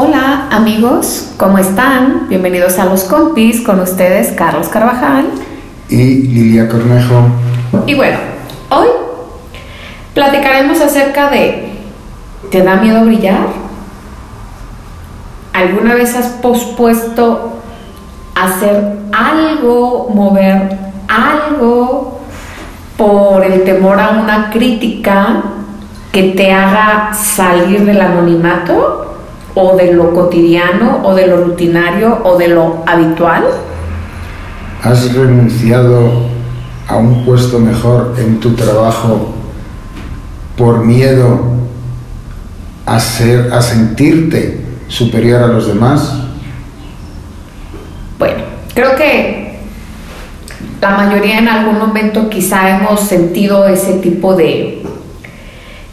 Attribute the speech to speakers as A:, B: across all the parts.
A: Hola amigos, ¿cómo están? Bienvenidos a Los Compis con ustedes Carlos Carvajal
B: y Lilia Cornejo.
A: Y bueno, hoy platicaremos acerca de ¿te da miedo brillar? ¿Alguna vez has pospuesto hacer algo, mover algo por el temor a una crítica que te haga salir del anonimato? O de lo cotidiano o de lo rutinario o de lo habitual?
B: ¿Has renunciado a un puesto mejor en tu trabajo por miedo a, ser, a sentirte superior a los demás?
A: Bueno, creo que la mayoría en algún momento quizá hemos sentido ese tipo de,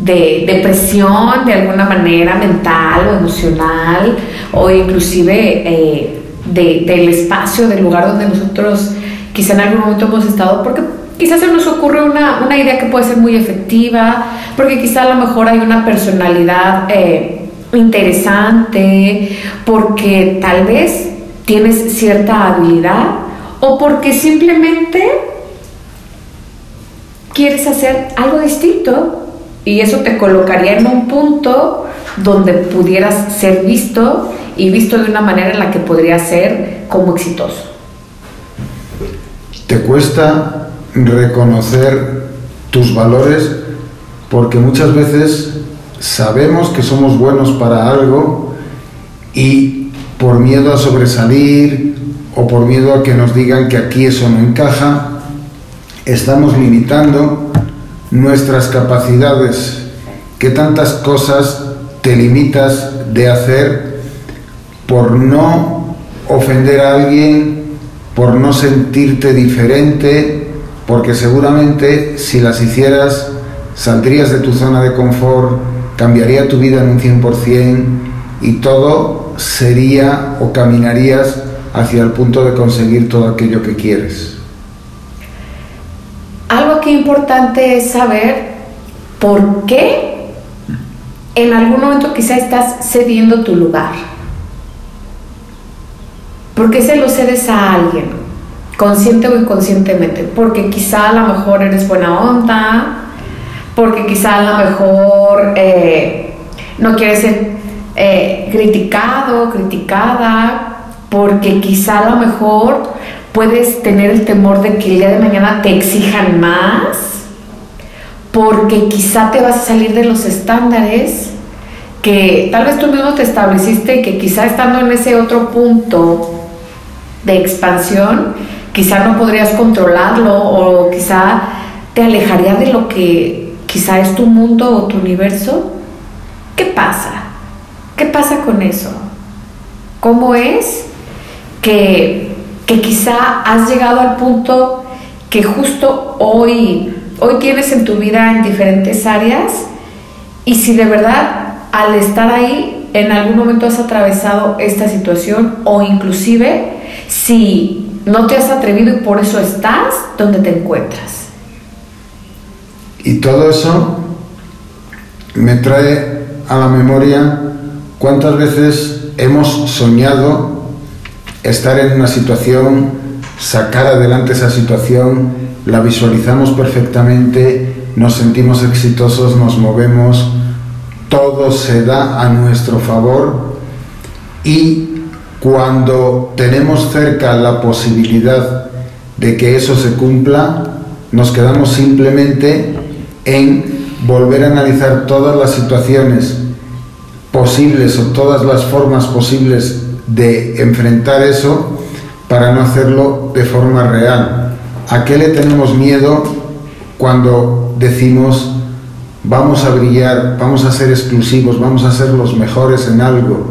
A: de depresión de alguna manera mental o emocional o inclusive eh, del espacio, del lugar donde nosotros quizá en algún momento hemos estado, porque quizás se nos ocurre una, idea que puede ser muy efectiva, porque quizá a lo mejor hay una personalidad eh, interesante, porque tal vez tienes cierta habilidad o porque simplemente quieres hacer algo distinto y eso te colocaría en un punto donde pudieras ser visto y visto de una manera en la que podrías ser como exitoso.
B: ¿Te cuesta reconocer tus valores? Porque muchas veces sabemos que somos buenos para algo y por miedo a sobresalir o por miedo a que nos digan que aquí eso no encaja, estamos limitando nuestras capacidades, que tantas cosas te limitas de hacer por no ofender a alguien, por no sentirte diferente, porque seguramente si las hicieras saldrías de tu zona de confort, cambiaría tu vida en un 100% y todo sería o caminarías hacia el punto de conseguir todo aquello que quieres
A: importante es saber por qué en algún momento quizá estás cediendo tu lugar. ¿Por qué se lo cedes a alguien? Consciente o inconscientemente. Porque quizá a lo mejor eres buena onda, porque quizá a lo mejor eh, no quieres ser eh, criticado, criticada, porque quizá a lo mejor puedes tener el temor de que el día de mañana te exijan más, porque quizá te vas a salir de los estándares que tal vez tú mismo te estableciste que quizá estando en ese otro punto de expansión, quizá no podrías controlarlo o quizá te alejaría de lo que quizá es tu mundo o tu universo. ¿Qué pasa? ¿Qué pasa con eso? ¿Cómo es que que quizá has llegado al punto que justo hoy, hoy tienes en tu vida en diferentes áreas y si de verdad al estar ahí en algún momento has atravesado esta situación o inclusive si no te has atrevido y por eso estás donde te encuentras.
B: Y todo eso me trae a la memoria cuántas veces hemos soñado estar en una situación, sacar adelante esa situación, la visualizamos perfectamente, nos sentimos exitosos, nos movemos, todo se da a nuestro favor y cuando tenemos cerca la posibilidad de que eso se cumpla, nos quedamos simplemente en volver a analizar todas las situaciones posibles o todas las formas posibles de enfrentar eso para no hacerlo de forma real. ¿A qué le tenemos miedo cuando decimos vamos a brillar, vamos a ser exclusivos, vamos a ser los mejores en algo?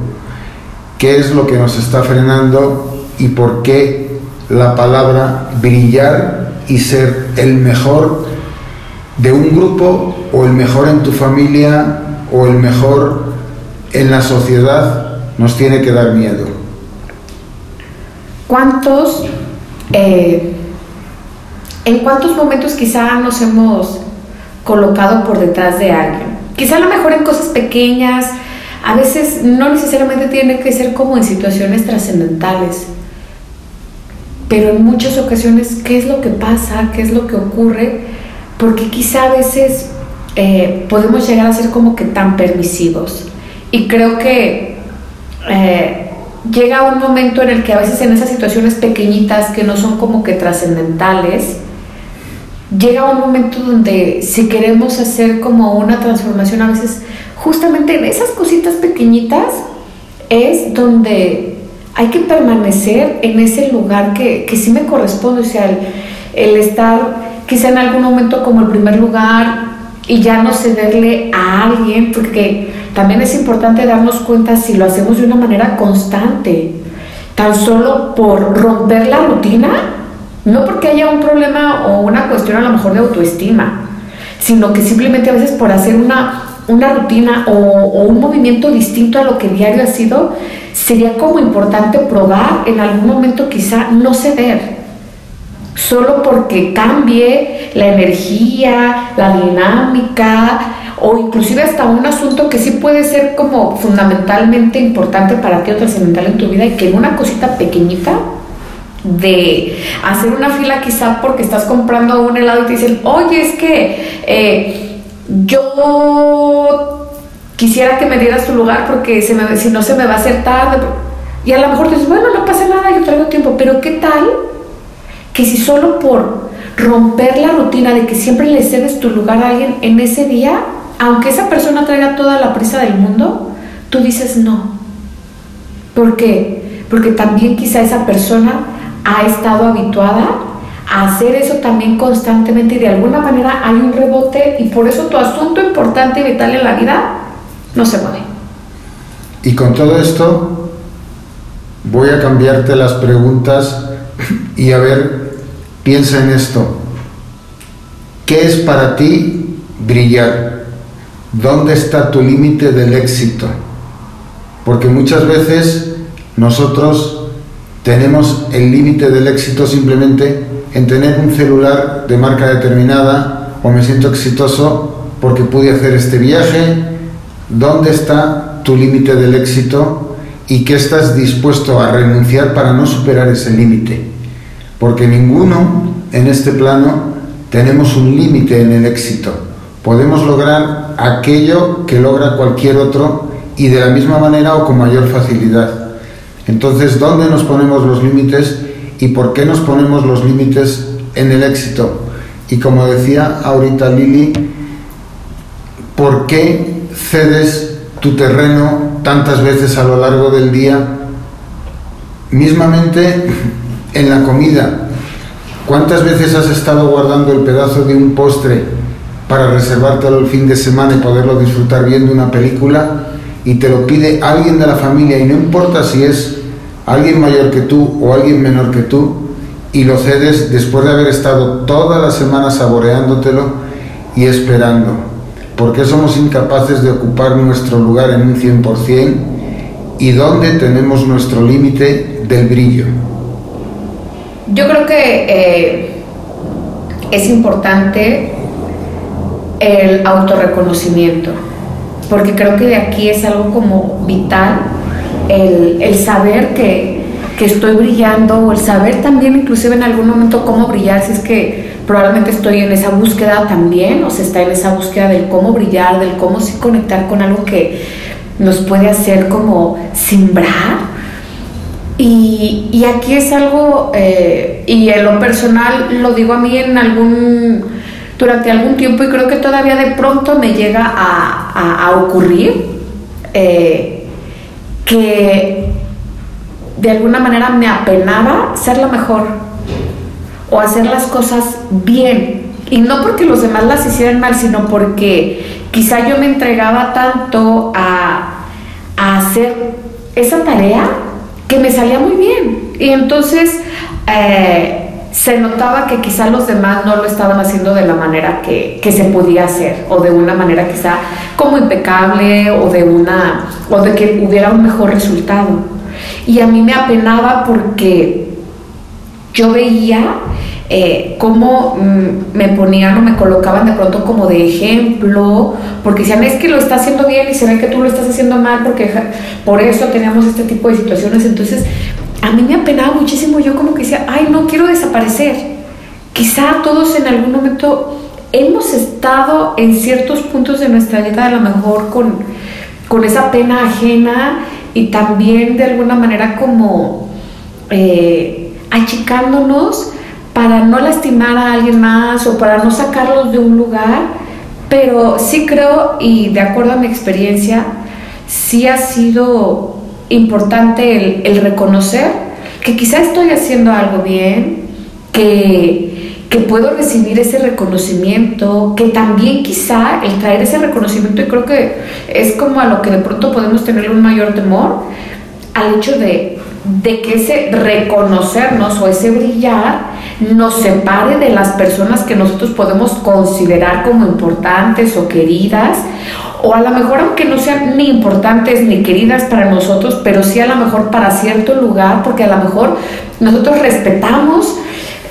B: ¿Qué es lo que nos está frenando y por qué la palabra brillar y ser el mejor de un grupo o el mejor en tu familia o el mejor en la sociedad nos tiene que dar miedo.
A: ¿Cuántos, eh, en cuántos momentos quizá nos hemos colocado por detrás de alguien? Quizá a lo mejor en cosas pequeñas, a veces no necesariamente tiene que ser como en situaciones trascendentales, pero en muchas ocasiones, ¿qué es lo que pasa? ¿Qué es lo que ocurre? Porque quizá a veces eh, podemos llegar a ser como que tan permisivos. Y creo que eh, llega un momento en el que a veces en esas situaciones pequeñitas que no son como que trascendentales, llega un momento donde si queremos hacer como una transformación, a veces justamente en esas cositas pequeñitas es donde hay que permanecer en ese lugar que, que sí me corresponde, o sea, el, el estar quizá en algún momento como el primer lugar y ya no cederle a alguien, porque también es importante darnos cuenta si lo hacemos de una manera constante, tan solo por romper la rutina, no porque haya un problema o una cuestión a lo mejor de autoestima, sino que simplemente a veces por hacer una, una rutina o, o un movimiento distinto a lo que diario ha sido, sería como importante probar en algún momento quizá no ceder. Solo porque cambie la energía, la dinámica o inclusive hasta un asunto que sí puede ser como fundamentalmente importante para ti o trascendental en tu vida y que en una cosita pequeñita de hacer una fila quizá porque estás comprando un helado y te dicen, oye, es que eh, yo quisiera que me dieras tu lugar porque se me, si no se me va a hacer tarde. Y a lo mejor dices, bueno, no pasa nada, yo traigo tiempo, pero ¿qué tal que si solo por romper la rutina de que siempre le cedes tu lugar a alguien en ese día, aunque esa persona traiga toda la prisa del mundo, tú dices no. ¿Por qué? Porque también quizá esa persona ha estado habituada a hacer eso también constantemente y de alguna manera hay un rebote y por eso tu asunto importante y vital en la vida no se mueve.
B: Y con todo esto voy a cambiarte las preguntas y a ver, piensa en esto. ¿Qué es para ti brillar? ¿Dónde está tu límite del éxito? Porque muchas veces nosotros tenemos el límite del éxito simplemente en tener un celular de marca determinada o me siento exitoso porque pude hacer este viaje. ¿Dónde está tu límite del éxito y qué estás dispuesto a renunciar para no superar ese límite? Porque ninguno en este plano tenemos un límite en el éxito. Podemos lograr aquello que logra cualquier otro y de la misma manera o con mayor facilidad. Entonces, ¿dónde nos ponemos los límites y por qué nos ponemos los límites en el éxito? Y como decía ahorita Lili, ¿por qué cedes tu terreno tantas veces a lo largo del día? Mismamente en la comida. ¿Cuántas veces has estado guardando el pedazo de un postre para reservártelo el fin de semana y poderlo disfrutar viendo una película? Y te lo pide alguien de la familia y no importa si es alguien mayor que tú o alguien menor que tú y lo cedes después de haber estado toda la semana saboreándotelo y esperando. ¿Por qué somos incapaces de ocupar nuestro lugar en un 100% y dónde tenemos nuestro límite del brillo?
A: Yo creo que eh, es importante el autorreconocimiento, porque creo que de aquí es algo como vital, el, el saber que, que, estoy brillando, o el saber también inclusive en algún momento cómo brillar, si es que probablemente estoy en esa búsqueda también, o se está en esa búsqueda del cómo brillar, del cómo sí conectar con algo que nos puede hacer como simbrar. Y, y aquí es algo, eh, y en lo personal lo digo a mí en algún, durante algún tiempo y creo que todavía de pronto me llega a, a, ocurrir eh, que de alguna manera me apenaba ser la mejor o hacer las cosas bien. Y no porque los demás las hicieran mal, sino porque quizá yo me entregaba tanto a, a hacer esa tarea que me salía muy bien. Y entonces eh, se notaba que quizá los demás no lo estaban haciendo de la manera que, que, se podía hacer, o de una manera quizá como impecable, o de una, o de que hubiera un mejor resultado. Y a mí me apenaba porque yo veía eh, cómo mm, me ponían o me colocaban de pronto como de ejemplo, porque decían, es que lo está haciendo bien y se ve que tú lo estás haciendo mal, porque por eso teníamos este tipo de situaciones. Entonces, a mí me apenaba muchísimo, yo como que decía, ay, no quiero desaparecer. Quizá todos en algún momento hemos estado en ciertos puntos de nuestra vida a lo mejor con, con esa pena ajena y también de alguna manera como eh, achicándonos para no lastimar a alguien más o para no sacarlos de un lugar, pero sí creo y de acuerdo a mi experiencia, sí ha sido importante el, el reconocer que quizá estoy haciendo algo bien, que que puedo recibir ese reconocimiento, que también quizá el traer ese reconocimiento, y creo que es como a lo que de pronto podemos tener un mayor temor, al hecho de, de que ese reconocernos o ese brillar nos separe de las personas que nosotros podemos considerar como importantes o queridas, o a lo mejor aunque no sean ni importantes ni queridas para nosotros, pero sí a lo mejor para cierto lugar, porque a lo mejor nosotros respetamos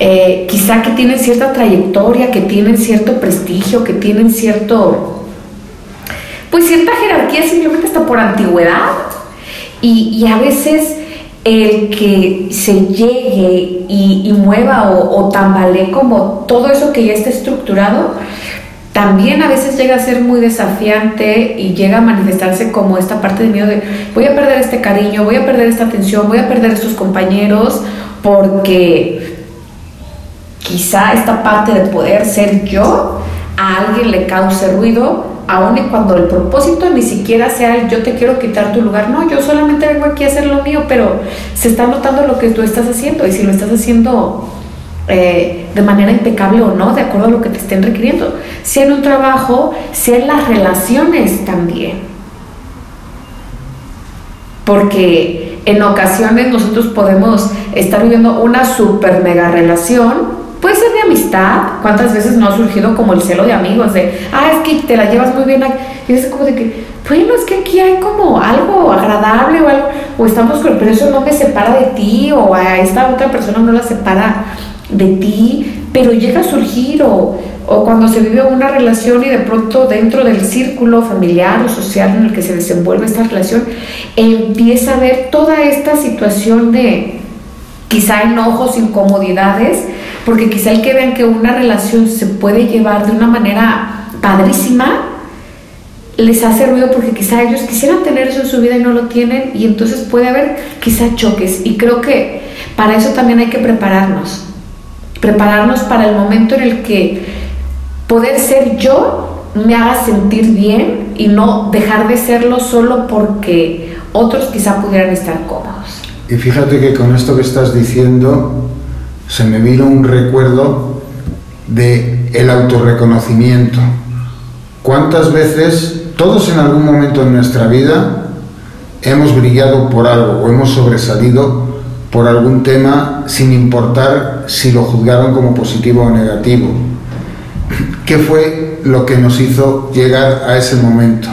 A: eh, quizá que tienen cierta trayectoria, que tienen cierto prestigio, que tienen cierto, pues cierta jerarquía simplemente hasta por antigüedad. Y, a veces el que se llegue y, mueva o, o tambalee como todo eso que ya está estructurado, también a veces llega a ser muy desafiante y llega a manifestarse como esta parte de miedo de voy a perder este cariño, voy a perder esta atención, voy a perder estos compañeros porque quizá esta parte de poder ser yo a alguien le cause ruido, aun y cuando el propósito ni siquiera sea el yo te quiero quitar tu lugar, no, yo solamente vengo aquí a hacer lo mío, pero se está notando lo que tú estás haciendo y si lo estás haciendo eh, de manera impecable o no, de acuerdo a lo que te estén requiriendo, sea en un trabajo, sea en las relaciones también. Porque en ocasiones nosotros podemos estar viviendo una super mega relación Puede ser de amistad, cuántas veces no ha surgido como el celo de amigos, de, ah, es que te la llevas muy bien, y es como de que, bueno, es que aquí hay como algo agradable o algo, o estamos con, pero eso no me separa de ti, o a esta otra persona no la separa de ti, pero llega a surgir, o, o cuando se vive una relación y de pronto dentro del círculo familiar o social en el que se desenvuelve esta relación, empieza a ver toda esta situación de quizá enojos, incomodidades, porque quizá el que vean que una relación se puede llevar de una manera padrísima, les hace ruido porque quizá ellos quisieran tener eso en su vida y no lo tienen y entonces puede haber quizá choques. Y creo que para eso también hay que prepararnos, prepararnos para el momento en el que poder ser yo me haga sentir bien y no dejar de serlo solo porque otros quizá pudieran estar cómodos.
B: Y fíjate que con esto que estás diciendo, se me vino un recuerdo de el autorreconocimiento. ¿Cuántas veces todos en algún momento en nuestra vida hemos brillado por algo o hemos sobresalido por algún tema sin importar si lo juzgaron como positivo o negativo? ¿Qué fue lo que nos hizo llegar a ese momento?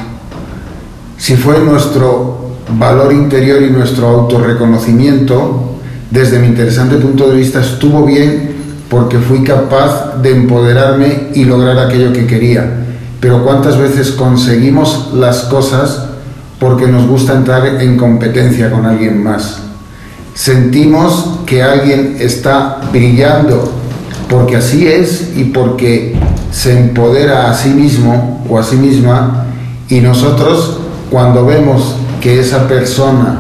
B: Si fue nuestro valor interior y nuestro autorreconocimiento, desde mi interesante punto de vista, estuvo bien porque fui capaz de empoderarme y lograr aquello que quería. Pero ¿cuántas veces conseguimos las cosas porque nos gusta entrar en competencia con alguien más? Sentimos que alguien está brillando porque así es y porque se empodera a sí mismo o a sí misma y nosotros cuando vemos que esa persona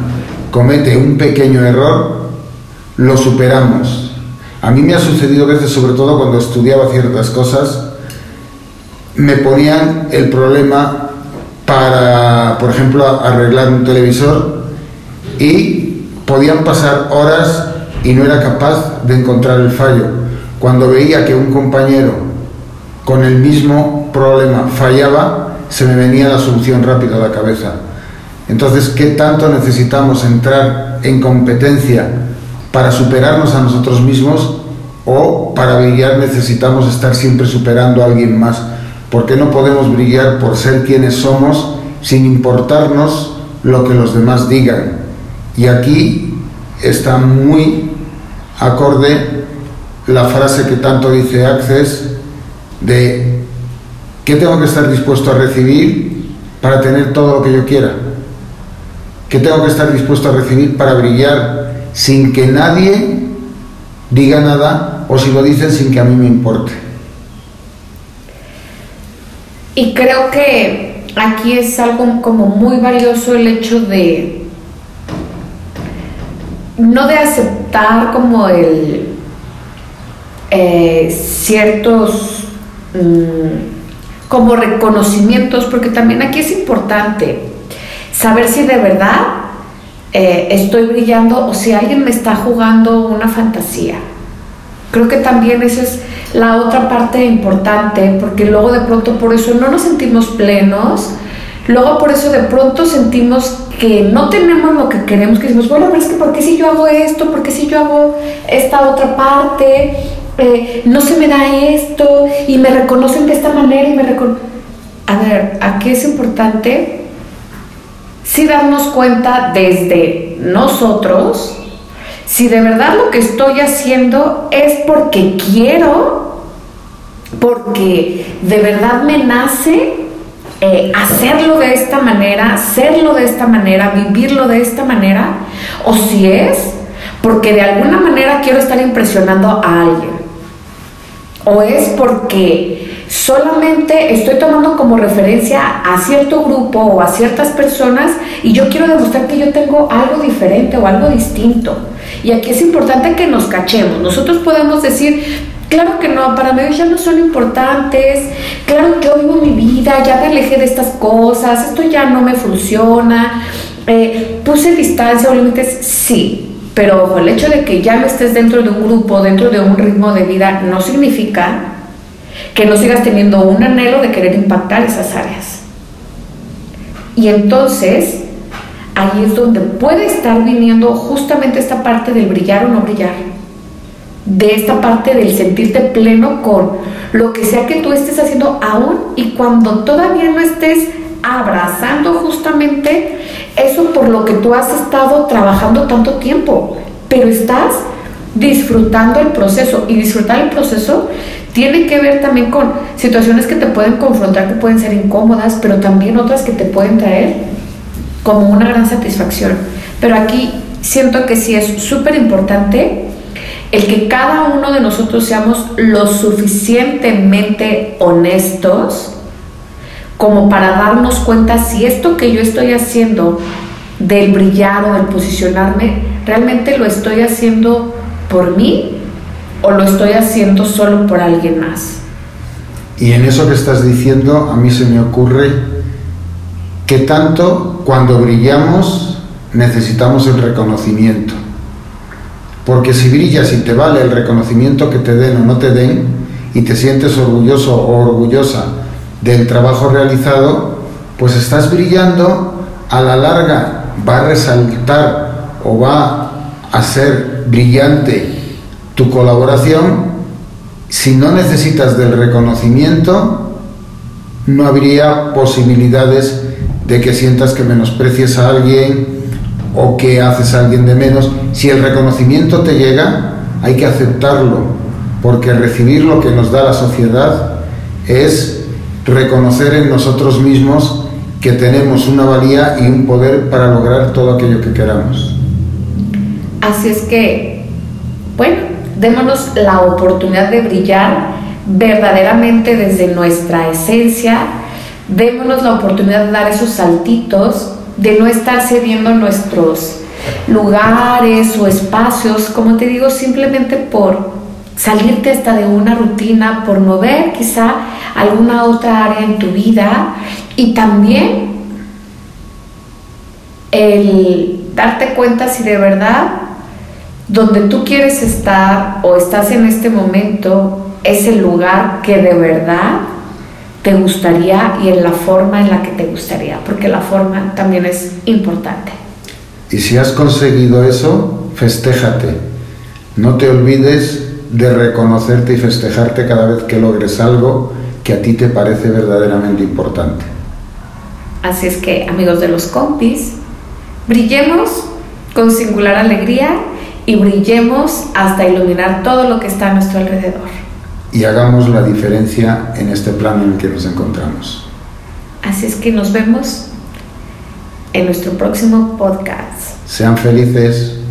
B: comete un pequeño error, lo superamos. A mí me ha sucedido veces, sobre todo cuando estudiaba ciertas cosas, me ponían el problema para, por ejemplo, arreglar un televisor y podían pasar horas y no era capaz de encontrar el fallo. Cuando veía que un compañero con el mismo problema fallaba, se me venía la solución rápida a la cabeza. Entonces, ¿qué tanto necesitamos entrar en competencia para superarnos a nosotros mismos o para brillar necesitamos estar siempre superando a alguien más. ¿Por qué no podemos brillar por ser quienes somos sin importarnos lo que los demás digan? Y aquí está muy acorde la frase que tanto dice Access de ¿qué tengo que estar dispuesto a recibir para tener todo lo que yo quiera? ¿Qué tengo que estar dispuesto a recibir para brillar sin que nadie diga nada o si lo dicen sin que a mí me importe?
A: Y creo que aquí es algo como muy valioso el hecho de no de aceptar como el eh, ciertos mm, como reconocimientos, porque también aquí es importante saber si de verdad eh, estoy brillando o si alguien me está jugando una fantasía. Creo que también esa es la otra parte importante, porque luego de pronto por eso no nos sentimos plenos, luego por eso de pronto sentimos que no tenemos lo que queremos, que decimos, bueno, pero es que ¿por qué si yo hago esto? ¿Por qué si yo hago esta otra parte? Eh, no se me da esto y me reconocen de esta manera y me reconocen... A ver, aquí es importante si darnos cuenta desde nosotros si de verdad lo que estoy haciendo es porque quiero, porque de verdad me nace eh, hacerlo de esta manera, hacerlo de esta manera, vivirlo de esta manera, o si es porque de alguna manera quiero estar impresionando a alguien, o es porque solamente estoy tomando como referencia a cierto grupo o a ciertas personas y yo quiero demostrar que yo tengo algo diferente o algo distinto. Y aquí es importante que nos cachemos. Nosotros podemos decir, Claro que no, para mí ya no son importantes. Claro, yo vivo mi vida, ya me alejé de estas cosas, esto ya no me funciona. Eh, puse distancia o límites, sí, pero el hecho de que ya no estés dentro de un grupo, dentro de un ritmo de vida, no significa que no sigas teniendo un anhelo de querer impactar esas áreas. Y entonces, ahí es donde puede estar viniendo justamente esta parte del brillar o no brillar de esta parte del sentirte pleno con lo que sea que tú estés haciendo aún y cuando todavía no estés abrazando justamente eso por lo que tú has estado trabajando tanto tiempo, pero estás disfrutando el proceso y disfrutar el proceso tiene que ver también con situaciones que te pueden confrontar, que pueden ser incómodas, pero también otras que te pueden traer como una gran satisfacción. Pero aquí siento que sí es súper importante el que cada uno de nosotros seamos lo suficientemente honestos como para darnos cuenta si esto que yo estoy haciendo del brillar o del posicionarme, realmente lo estoy haciendo por mí o lo estoy haciendo solo por alguien más.
B: Y en eso que estás diciendo, a mí se me ocurre que tanto cuando brillamos necesitamos el reconocimiento. Porque si brillas y te vale el reconocimiento que te den o no te den, y te sientes orgulloso o orgullosa del trabajo realizado, pues estás brillando, a la larga va a resaltar o va a ser brillante tu colaboración. Si no necesitas del reconocimiento, no habría posibilidades de que sientas que menosprecies a alguien o que haces a alguien de menos. Si el reconocimiento te llega, hay que aceptarlo, porque recibir lo que nos da la sociedad es reconocer en nosotros mismos que tenemos una valía y un poder para lograr todo aquello que queramos.
A: Así es que, bueno, démonos la oportunidad de brillar verdaderamente desde nuestra esencia, démonos la oportunidad de dar esos saltitos de no estar cediendo nuestros lugares o espacios, como te digo, simplemente por salirte hasta de una rutina, por mover quizá alguna otra área en tu vida y también el darte cuenta si de verdad donde tú quieres estar o estás en este momento es el lugar que de verdad te gustaría y en la forma en la que te gustaría, porque la forma también es importante.
B: Y si has conseguido eso, festéjate. No te olvides de reconocerte y festejarte cada vez que logres algo que a ti te parece verdaderamente importante.
A: Así es que, amigos de los compis, brillemos con singular alegría y brillemos hasta iluminar todo lo que está a nuestro alrededor.
B: Y hagamos la diferencia en este plano en el que nos encontramos.
A: Así es que nos vemos en nuestro próximo podcast.
B: Sean felices.